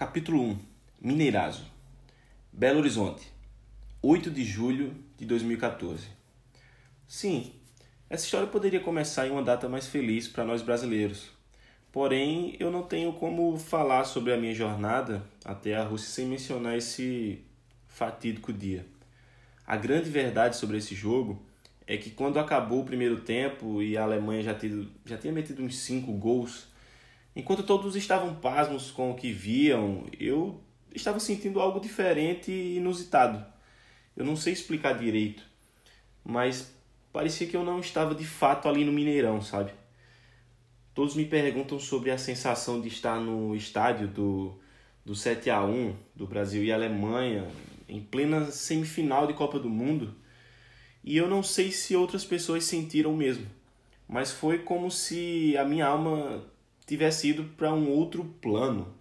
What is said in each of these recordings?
Capítulo 1 Mineirazo Belo Horizonte 8 de julho de 2014 Sim, essa história poderia começar em uma data mais feliz para nós brasileiros. Porém, eu não tenho como falar sobre a minha jornada até a Rússia sem mencionar esse fatídico dia. A grande verdade sobre esse jogo é que quando acabou o primeiro tempo e a Alemanha já, tido, já tinha metido uns 5 gols Enquanto todos estavam pasmos com o que viam, eu estava sentindo algo diferente e inusitado. Eu não sei explicar direito, mas parecia que eu não estava de fato ali no Mineirão, sabe? Todos me perguntam sobre a sensação de estar no estádio do, do 7 a 1 do Brasil e Alemanha, em plena semifinal de Copa do Mundo, e eu não sei se outras pessoas sentiram o mesmo, mas foi como se a minha alma tivesse ido para um outro plano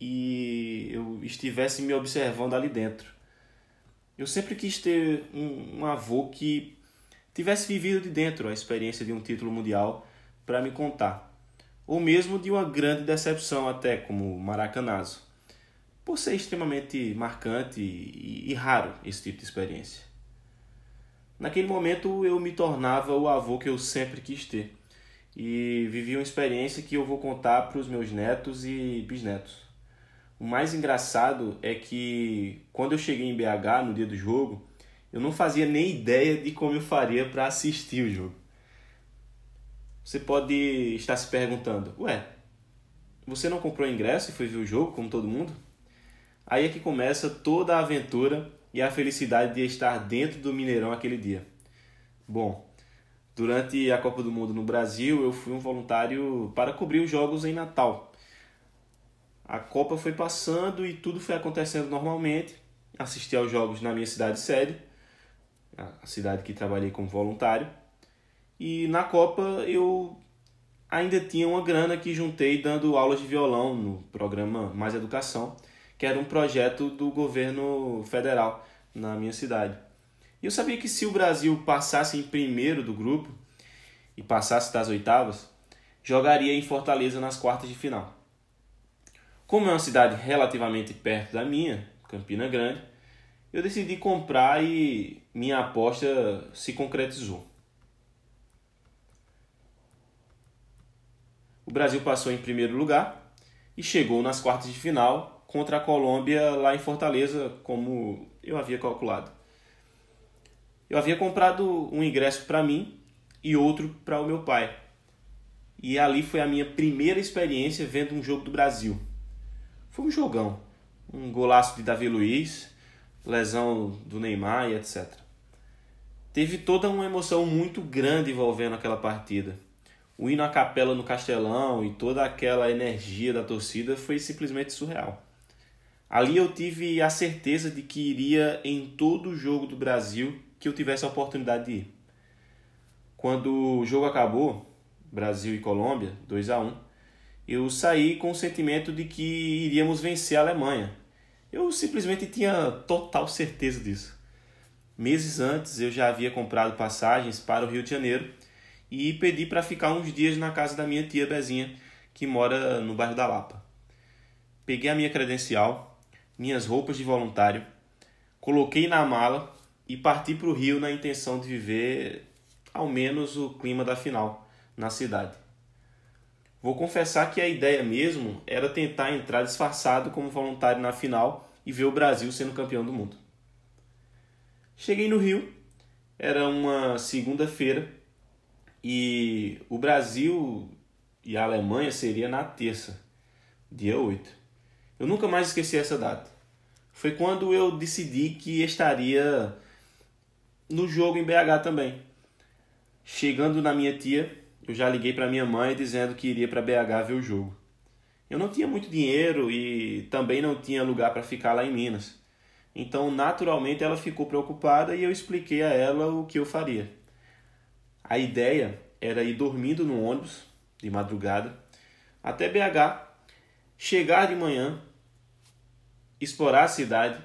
e eu estivesse me observando ali dentro. Eu sempre quis ter um, um avô que tivesse vivido de dentro a experiência de um título mundial para me contar, ou mesmo de uma grande decepção até como Maracanazo, por ser extremamente marcante e, e raro esse tipo de experiência. Naquele momento eu me tornava o avô que eu sempre quis ter e vivi uma experiência que eu vou contar para os meus netos e bisnetos. O mais engraçado é que quando eu cheguei em BH no dia do jogo, eu não fazia nem ideia de como eu faria para assistir o jogo. Você pode estar se perguntando: "Ué, você não comprou ingresso e foi ver o jogo como todo mundo?" Aí é que começa toda a aventura e a felicidade de estar dentro do Mineirão aquele dia. Bom, Durante a Copa do Mundo no Brasil, eu fui um voluntário para cobrir os jogos em Natal. A Copa foi passando e tudo foi acontecendo normalmente. Assisti aos jogos na minha cidade sede, a cidade que trabalhei como voluntário. E na Copa eu ainda tinha uma grana que juntei dando aulas de violão no programa Mais Educação, que era um projeto do governo federal na minha cidade. E eu sabia que se o Brasil passasse em primeiro do grupo e passasse das oitavas, jogaria em Fortaleza nas quartas de final. Como é uma cidade relativamente perto da minha, Campina Grande, eu decidi comprar e minha aposta se concretizou. O Brasil passou em primeiro lugar e chegou nas quartas de final contra a Colômbia lá em Fortaleza, como eu havia calculado. Eu havia comprado um ingresso para mim e outro para o meu pai. E ali foi a minha primeira experiência vendo um jogo do Brasil. Foi um jogão. Um golaço de Davi Luiz, lesão do Neymar e etc. Teve toda uma emoção muito grande envolvendo aquela partida. O hino à capela no Castelão e toda aquela energia da torcida foi simplesmente surreal. Ali eu tive a certeza de que iria em todo o jogo do Brasil que eu tivesse a oportunidade de ir. Quando o jogo acabou, Brasil e Colômbia, 2 a 1 eu saí com o sentimento de que iríamos vencer a Alemanha. Eu simplesmente tinha total certeza disso. Meses antes eu já havia comprado passagens para o Rio de Janeiro e pedi para ficar uns dias na casa da minha tia Bezinha, que mora no bairro da Lapa. Peguei a minha credencial, minhas roupas de voluntário, coloquei na mala e parti para o Rio na intenção de viver ao menos o clima da final na cidade. Vou confessar que a ideia mesmo era tentar entrar disfarçado como voluntário na final e ver o Brasil sendo campeão do mundo. Cheguei no Rio, era uma segunda-feira e o Brasil e a Alemanha seria na terça, dia 8. Eu nunca mais esqueci essa data. Foi quando eu decidi que estaria no jogo em BH também. Chegando na minha tia, eu já liguei para minha mãe dizendo que iria para BH ver o jogo. Eu não tinha muito dinheiro e também não tinha lugar para ficar lá em Minas. Então, naturalmente, ela ficou preocupada e eu expliquei a ela o que eu faria. A ideia era ir dormindo no ônibus de madrugada até BH, chegar de manhã, explorar a cidade,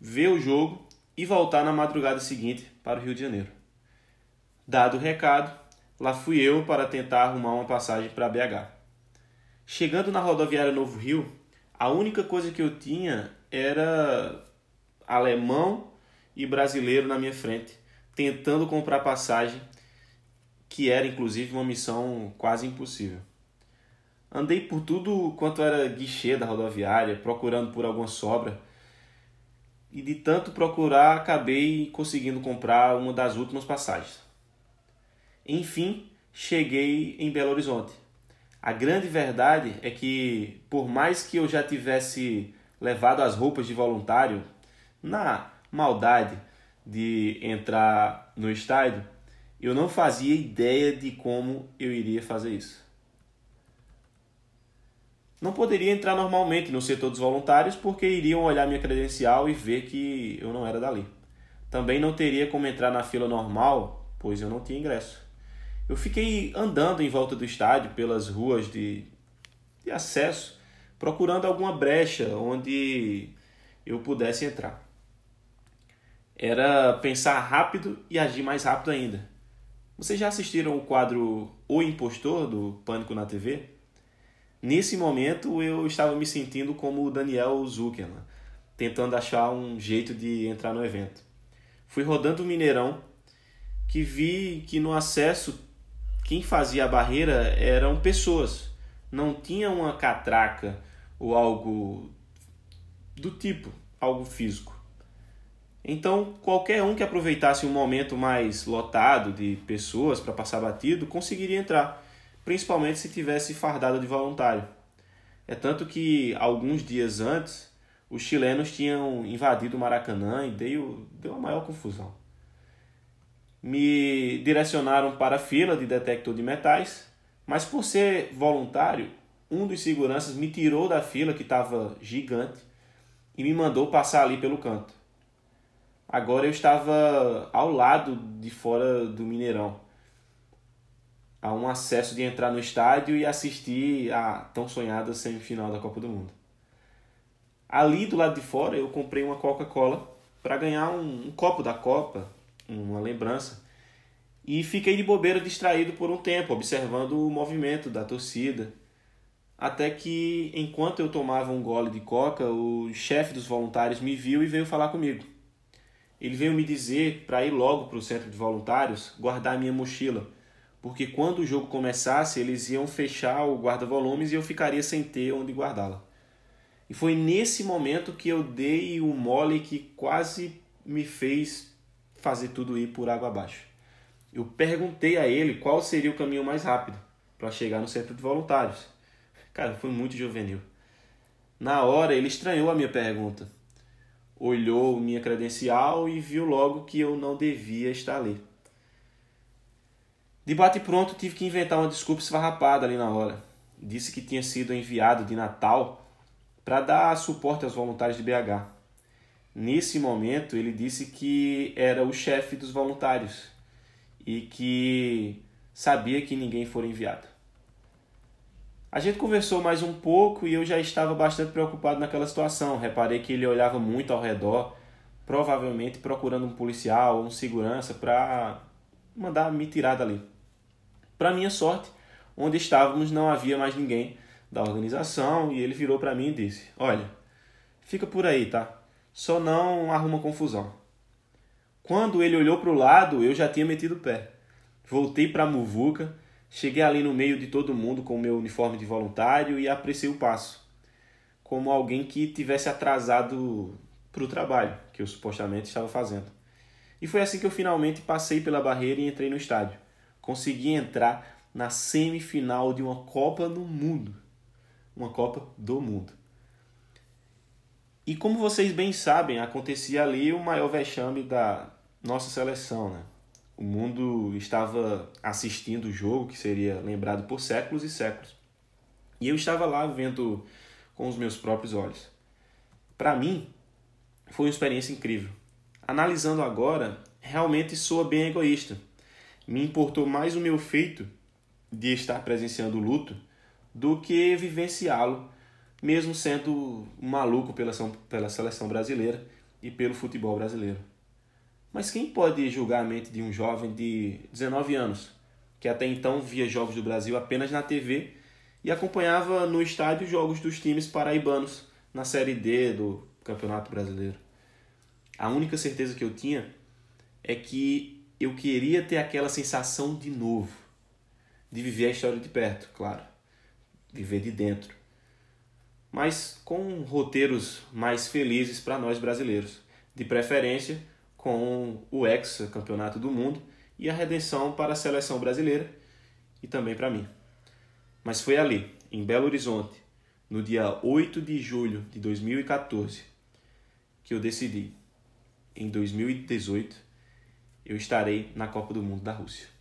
ver o jogo e voltar na madrugada seguinte para o Rio de Janeiro. Dado o recado, lá fui eu para tentar arrumar uma passagem para BH. Chegando na rodoviária Novo Rio, A única coisa que eu tinha era alemão e brasileiro na minha frente, tentando comprar passagem, que era inclusive uma missão quase impossível. Andei por tudo quanto era guichê da rodoviária, procurando por alguma sobra. E de tanto procurar, acabei conseguindo comprar uma das últimas passagens. Enfim, cheguei em Belo Horizonte. A grande verdade é que, por mais que eu já tivesse levado as roupas de voluntário, na maldade de entrar no estádio, eu não fazia ideia de como eu iria fazer isso. Não poderia entrar normalmente no setor dos voluntários porque iriam olhar minha credencial e ver que eu não era dali. Também não teria como entrar na fila normal, pois eu não tinha ingresso. Eu fiquei andando em volta do estádio pelas ruas de, de acesso, procurando alguma brecha onde eu pudesse entrar. Era pensar rápido e agir mais rápido ainda. Vocês já assistiram o quadro O Impostor do Pânico na TV? Nesse momento eu estava me sentindo como o Daniel Zuckerman, tentando achar um jeito de entrar no evento. Fui rodando o Mineirão, que vi que no acesso quem fazia a barreira eram pessoas, não tinha uma catraca ou algo do tipo, algo físico. Então, qualquer um que aproveitasse um momento mais lotado de pessoas para passar batido conseguiria entrar principalmente se tivesse fardado de voluntário. É tanto que alguns dias antes os chilenos tinham invadido o Maracanã e deu, deu a maior confusão. Me direcionaram para a fila de detector de metais, mas por ser voluntário, um dos seguranças me tirou da fila que estava gigante e me mandou passar ali pelo canto. Agora eu estava ao lado de fora do Mineirão a um acesso de entrar no estádio e assistir a tão sonhada semifinal da Copa do Mundo. Ali do lado de fora eu comprei uma Coca-Cola para ganhar um, um, copo da Copa, uma lembrança, e fiquei de bobeira distraído por um tempo, observando o movimento da torcida. Até que, enquanto eu tomava um gole de coca, o chefe dos voluntários me viu e veio falar comigo. Ele veio me dizer para ir logo para o centro de voluntários guardar minha mochila porque quando o jogo começasse, eles iam fechar o guarda-volumes e eu ficaria sem ter onde guardá-la. E foi nesse momento que eu dei o mole que quase me fez fazer tudo ir por água abaixo. Eu perguntei a ele qual seria o caminho mais rápido para chegar no centro de voluntários. Cara, foi muito juvenil. Na hora, ele estranhou a minha pergunta. Olhou minha credencial e viu logo que eu não devia estar ali. De bate pronto, tive que inventar uma desculpa esfarrapada ali na hora. Disse que tinha sido enviado de Natal para dar suporte aos voluntários de BH. Nesse momento, ele disse que era o chefe dos voluntários e que sabia que ninguém fora enviado. A gente conversou mais um pouco e eu já estava bastante preocupado naquela situação. Reparei que ele olhava muito ao redor, provavelmente procurando um policial ou um segurança para mandar me tirar dali. Para minha sorte, onde estávamos não havia mais ninguém da organização e ele virou para mim e disse: Olha, fica por aí, tá? Só não arruma confusão. Quando ele olhou para o lado, eu já tinha metido o pé. Voltei para a muvuca, cheguei ali no meio de todo mundo com o meu uniforme de voluntário e apreciei o passo, como alguém que tivesse atrasado para o trabalho que eu supostamente estava fazendo. E foi assim que eu finalmente passei pela barreira e entrei no estádio consegui entrar na semifinal de uma Copa do Mundo. Uma Copa do Mundo. E como vocês bem sabem, acontecia ali o maior vexame da nossa seleção. Né? O mundo estava assistindo o jogo que seria lembrado por séculos e séculos. E eu estava lá vendo com os meus próprios olhos. Para mim, foi uma experiência incrível. Analisando agora, realmente soa bem egoísta me importou mais o meu feito de estar presenciando o luto do que vivenciá-lo, mesmo sendo maluco pela, pela seleção brasileira e pelo futebol brasileiro. Mas quem pode julgar a mente de um jovem de 19 anos, que até então via jogos do Brasil apenas na TV e acompanhava no estádio jogos dos times paraibanos, na Série D do Campeonato Brasileiro. A única certeza que eu tinha é que eu queria ter aquela sensação de novo, de viver a história de perto, claro, viver de dentro, mas com roteiros mais felizes para nós brasileiros, de preferência com o Hexa Campeonato do Mundo e a redenção para a seleção brasileira e também para mim. Mas foi ali, em Belo Horizonte, no dia 8 de julho de 2014, que eu decidi, em 2018, eu estarei na Copa do Mundo da Rússia.